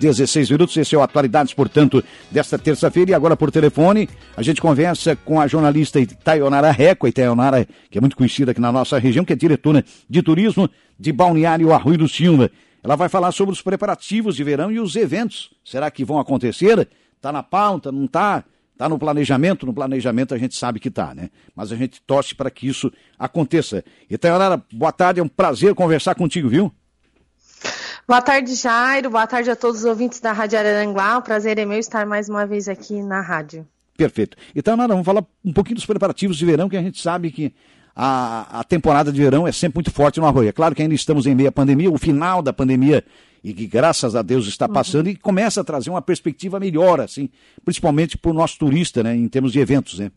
16 minutos, esse é o Atualidades, portanto, desta terça-feira. E agora por telefone, a gente conversa com a jornalista Itaionara Reco, Itaionara, que é muito conhecida aqui na nossa região, que é diretora de turismo de Balneário Arroio do Silva. Ela vai falar sobre os preparativos de verão e os eventos. Será que vão acontecer? Está na pauta, não está? Está no planejamento? No planejamento a gente sabe que está, né? Mas a gente torce para que isso aconteça. Itaionara, boa tarde, é um prazer conversar contigo, viu? Boa tarde, Jairo. Boa tarde a todos os ouvintes da Rádio Araranguá. O prazer é meu estar mais uma vez aqui na rádio. Perfeito. Então, Nara, vamos falar um pouquinho dos preparativos de verão, que a gente sabe que a, a temporada de verão é sempre muito forte no Arroio. É claro que ainda estamos em meio à pandemia, o final da pandemia, e que graças a Deus está passando, uhum. e começa a trazer uma perspectiva melhor, assim, principalmente para o nosso turista, né, em termos de eventos, né?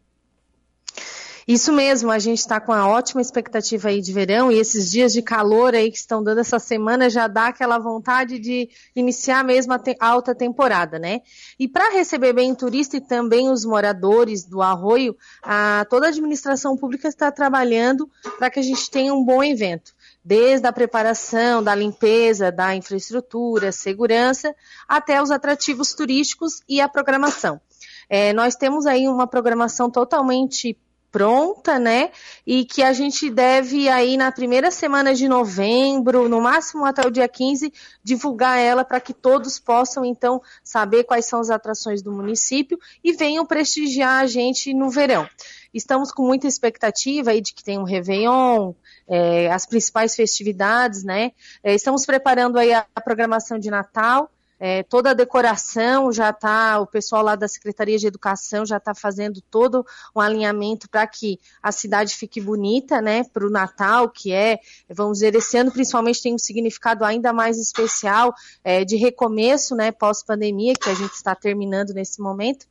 Isso mesmo, a gente está com uma ótima expectativa aí de verão e esses dias de calor aí que estão dando essa semana já dá aquela vontade de iniciar mesmo a te alta temporada, né? E para receber bem o turista e também os moradores do Arroio, a, toda a administração pública está trabalhando para que a gente tenha um bom evento desde a preparação, da limpeza, da infraestrutura, segurança, até os atrativos turísticos e a programação. É, nós temos aí uma programação totalmente pronta, né? E que a gente deve aí na primeira semana de novembro, no máximo até o dia 15, divulgar ela para que todos possam então saber quais são as atrações do município e venham prestigiar a gente no verão. Estamos com muita expectativa aí de que tenha um Réveillon, é, as principais festividades, né? É, estamos preparando aí a, a programação de Natal. É, toda a decoração já está, o pessoal lá da Secretaria de Educação já está fazendo todo um alinhamento para que a cidade fique bonita, né, para o Natal, que é, vamos dizer, esse ano principalmente tem um significado ainda mais especial é, de recomeço, né, pós-pandemia, que a gente está terminando nesse momento.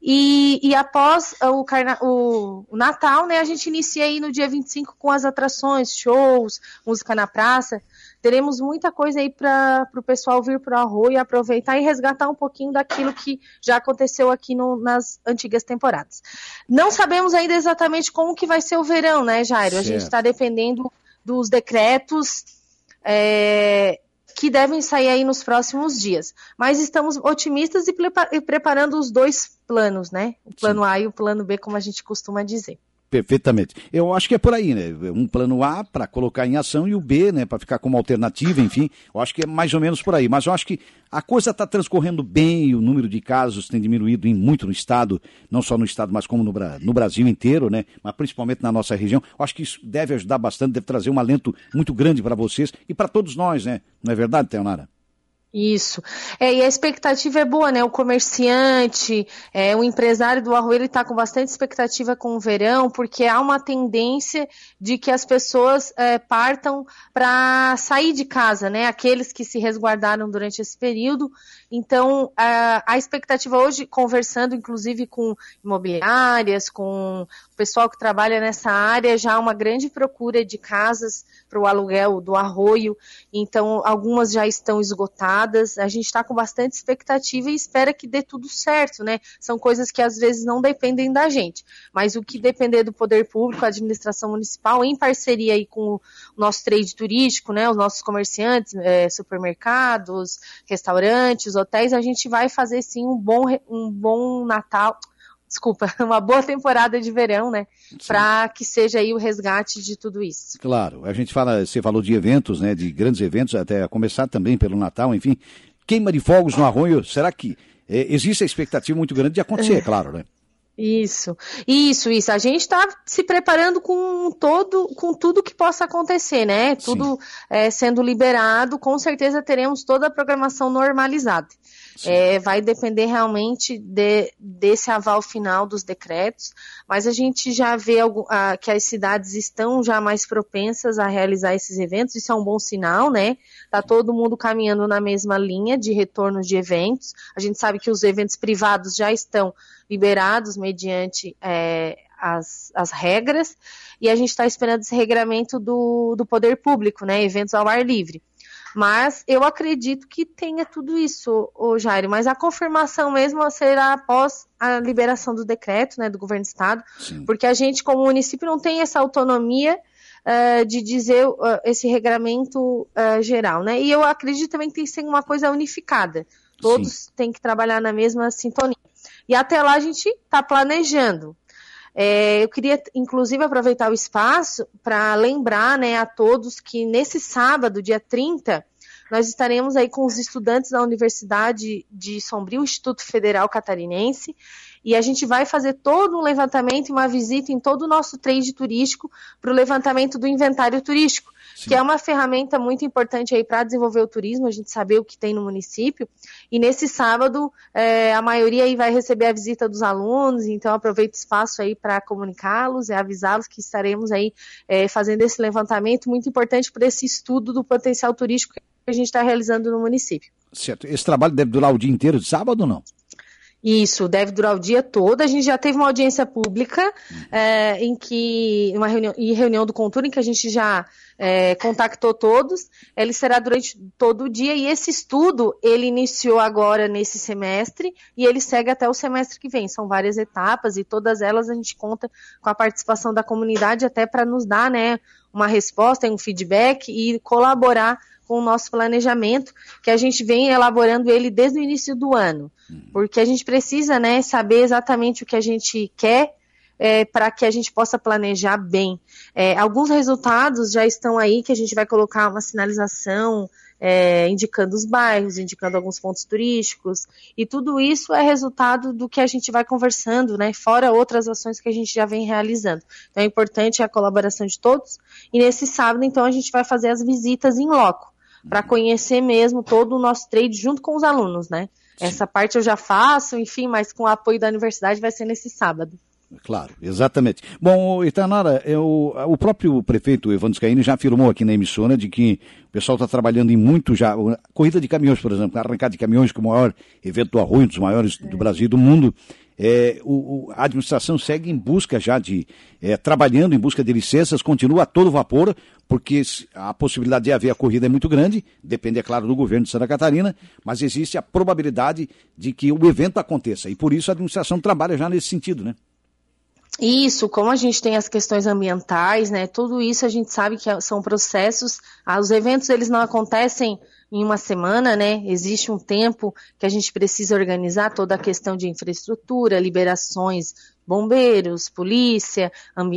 E, e, após o, carna... o, o, Natal, né, a gente inicia aí no dia 25 com as atrações, shows, música na praça teremos muita coisa aí para o pessoal vir para o Arroio aproveitar e resgatar um pouquinho daquilo que já aconteceu aqui no, nas antigas temporadas. Não sabemos ainda exatamente como que vai ser o verão, né, Jairo? Certo. A gente está dependendo dos decretos é, que devem sair aí nos próximos dias. Mas estamos otimistas e, e preparando os dois planos, né? O plano Sim. A e o plano B, como a gente costuma dizer. Perfeitamente. Eu acho que é por aí, né? Um plano A para colocar em ação e o B, né, para ficar como alternativa, enfim. Eu acho que é mais ou menos por aí. Mas eu acho que a coisa está transcorrendo bem, o número de casos tem diminuído em muito no estado, não só no estado, mas como no, no Brasil inteiro, né? Mas principalmente na nossa região. Eu acho que isso deve ajudar bastante, deve trazer um alento muito grande para vocês e para todos nós, né? Não é verdade, Teonara? Isso. É, e a expectativa é boa, né? O comerciante, é, o empresário do arroio, ele está com bastante expectativa com o verão, porque há uma tendência de que as pessoas é, partam para sair de casa, né? Aqueles que se resguardaram durante esse período. Então, a, a expectativa hoje, conversando inclusive com imobiliárias, com o pessoal que trabalha nessa área, já há uma grande procura de casas para o aluguel do arroio. Então, algumas já estão esgotadas a gente está com bastante expectativa e espera que dê tudo certo, né? São coisas que às vezes não dependem da gente, mas o que depender do poder público, a administração municipal, em parceria aí com o nosso trade turístico, né? Os nossos comerciantes, é, supermercados, restaurantes, hotéis, a gente vai fazer sim um bom, um bom Natal desculpa, uma boa temporada de verão, né? Para que seja aí o resgate de tudo isso. Claro, a gente fala, você falou de eventos, né? De grandes eventos, até a começar também pelo Natal, enfim. Queima de fogos no arroio, será que é, existe a expectativa muito grande de acontecer, é claro, né? Isso, isso, isso. A gente está se preparando com todo, com tudo que possa acontecer, né? Tudo é, sendo liberado, com certeza teremos toda a programação normalizada. É, vai depender realmente de, desse aval final dos decretos, mas a gente já vê algum, a, que as cidades estão já mais propensas a realizar esses eventos, isso é um bom sinal, né? Tá todo mundo caminhando na mesma linha de retorno de eventos. A gente sabe que os eventos privados já estão liberados mediante é, as, as regras, e a gente está esperando esse regramento do, do poder público, né? Eventos ao ar livre. Mas eu acredito que tenha tudo isso, o Jairo. Mas a confirmação mesmo será após a liberação do decreto, né, do governo do estado, Sim. porque a gente, como município, não tem essa autonomia uh, de dizer uh, esse regramento uh, geral, né? E eu acredito também que tem que ser uma coisa unificada. Todos Sim. têm que trabalhar na mesma sintonia. E até lá a gente está planejando. É, eu queria, inclusive, aproveitar o espaço para lembrar né, a todos que nesse sábado, dia 30, nós estaremos aí com os estudantes da Universidade de Sombrio, Instituto Federal Catarinense, e a gente vai fazer todo um levantamento e uma visita em todo o nosso trade turístico para o levantamento do inventário turístico, Sim. que é uma ferramenta muito importante aí para desenvolver o turismo, a gente saber o que tem no município. E nesse sábado, é, a maioria aí vai receber a visita dos alunos, então aproveito o espaço aí para comunicá-los e avisá-los que estaremos aí é, fazendo esse levantamento muito importante para esse estudo do potencial turístico que a gente está realizando no município. Certo. Esse trabalho deve durar o dia inteiro de sábado ou não? Isso, deve durar o dia todo. A gente já teve uma audiência pública é, em que, uma reunião, em reunião do Contura, em que a gente já é, contactou todos. Ele será durante todo o dia e esse estudo ele iniciou agora nesse semestre e ele segue até o semestre que vem. São várias etapas e todas elas a gente conta com a participação da comunidade até para nos dar, né, uma resposta, um feedback e colaborar com o nosso planejamento, que a gente vem elaborando ele desde o início do ano, uhum. porque a gente precisa né, saber exatamente o que a gente quer é, para que a gente possa planejar bem. É, alguns resultados já estão aí, que a gente vai colocar uma sinalização é, indicando os bairros, indicando alguns pontos turísticos, e tudo isso é resultado do que a gente vai conversando, né, fora outras ações que a gente já vem realizando. Então é importante a colaboração de todos, e nesse sábado, então, a gente vai fazer as visitas em loco para conhecer mesmo todo o nosso trade junto com os alunos, né? Essa parte eu já faço, enfim, mas com o apoio da universidade vai ser nesse sábado. Claro, exatamente. Bom, Itanara, eu, o próprio prefeito Evandro Scaini já afirmou aqui na emissora de que o pessoal está trabalhando em muito já. Corrida de caminhões, por exemplo, arrancada de caminhões, que é o maior evento do arroio, um dos maiores do Brasil e do mundo. É, o, a administração segue em busca já de, é, trabalhando em busca de licenças, continua a todo vapor, porque a possibilidade de haver a corrida é muito grande, depende, é claro, do governo de Santa Catarina, mas existe a probabilidade de que o evento aconteça, e por isso a administração trabalha já nesse sentido, né? Isso, como a gente tem as questões ambientais, né? Tudo isso a gente sabe que são processos. Ah, os eventos eles não acontecem em uma semana, né? Existe um tempo que a gente precisa organizar toda a questão de infraestrutura, liberações, bombeiros, polícia,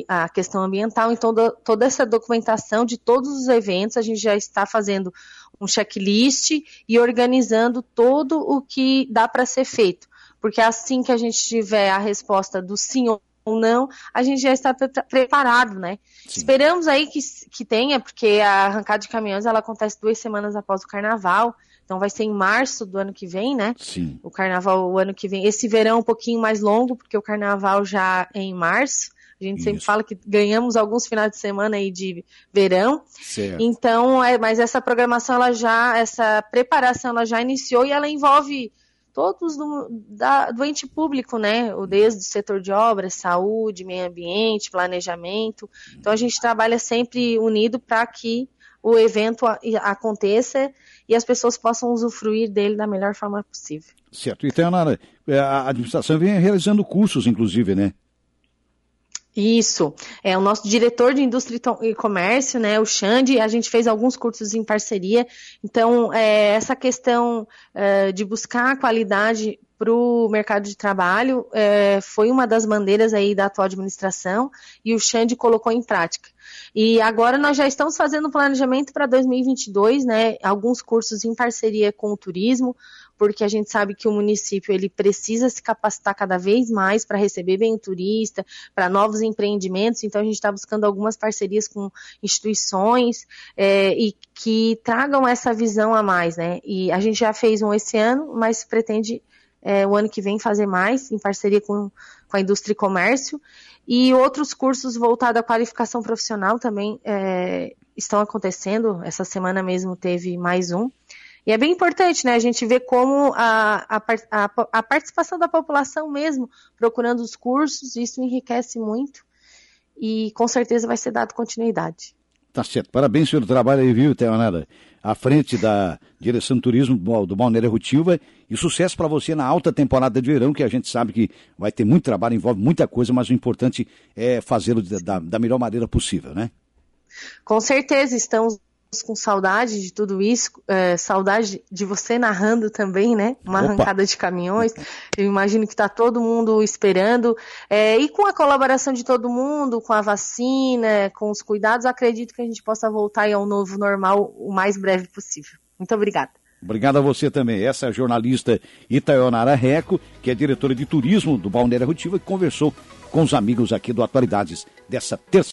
a questão ambiental. Então, toda essa documentação de todos os eventos, a gente já está fazendo um checklist e organizando todo o que dá para ser feito. Porque assim que a gente tiver a resposta do sim ou não, a gente já está pre preparado, né? Sim. Esperamos aí que, que tenha, porque a arrancada de caminhões ela acontece duas semanas após o carnaval, então vai ser em março do ano que vem, né? Sim. O carnaval o ano que vem. Esse verão é um pouquinho mais longo, porque o carnaval já é em março. A gente Isso. sempre fala que ganhamos alguns finais de semana aí de verão. Certo. Então, é, mas essa programação, ela já, essa preparação, ela já iniciou e ela envolve todos do, da, do ente público, né? O desde o setor de obras, saúde, meio ambiente, planejamento. Então a gente trabalha sempre unido para que o evento aconteça e as pessoas possam usufruir dele da melhor forma possível. Certo. E, Teonara, é, a administração vem realizando cursos, inclusive, né? Isso. É o nosso diretor de indústria e comércio, né, o Xande, a gente fez alguns cursos em parceria. Então, é, essa questão é, de buscar a qualidade para o mercado de trabalho é, foi uma das bandeiras aí da atual administração e o Xande colocou em prática. E agora nós já estamos fazendo planejamento para 2022, né? Alguns cursos em parceria com o turismo, porque a gente sabe que o município ele precisa se capacitar cada vez mais para receber bem o turista, para novos empreendimentos. Então a gente está buscando algumas parcerias com instituições é, e que tragam essa visão a mais, né? E a gente já fez um esse ano, mas pretende é, o ano que vem fazer mais em parceria com, com a indústria e comércio. E outros cursos voltados à qualificação profissional também é, estão acontecendo. Essa semana mesmo teve mais um. E é bem importante, né? A gente ver como a, a, a, a participação da população mesmo procurando os cursos, isso enriquece muito. E com certeza vai ser dado continuidade. Tá certo. Parabéns pelo trabalho aí, viu, Teonara? À frente da direção de turismo do Balneário Rutilva e sucesso para você na alta temporada de verão, que a gente sabe que vai ter muito trabalho, envolve muita coisa, mas o importante é fazê-lo da, da melhor maneira possível, né? Com certeza, estamos com saudade de tudo isso, é, saudade de você narrando também, né? Uma Opa. arrancada de caminhões. Eu imagino que está todo mundo esperando. É, e com a colaboração de todo mundo, com a vacina, com os cuidados, acredito que a gente possa voltar ao novo normal o mais breve possível. Muito obrigada. Obrigado a você também. Essa é a jornalista Itaionara Reco, que é diretora de turismo do Balneário Rotiva, que conversou com os amigos aqui do Atualidades dessa terça.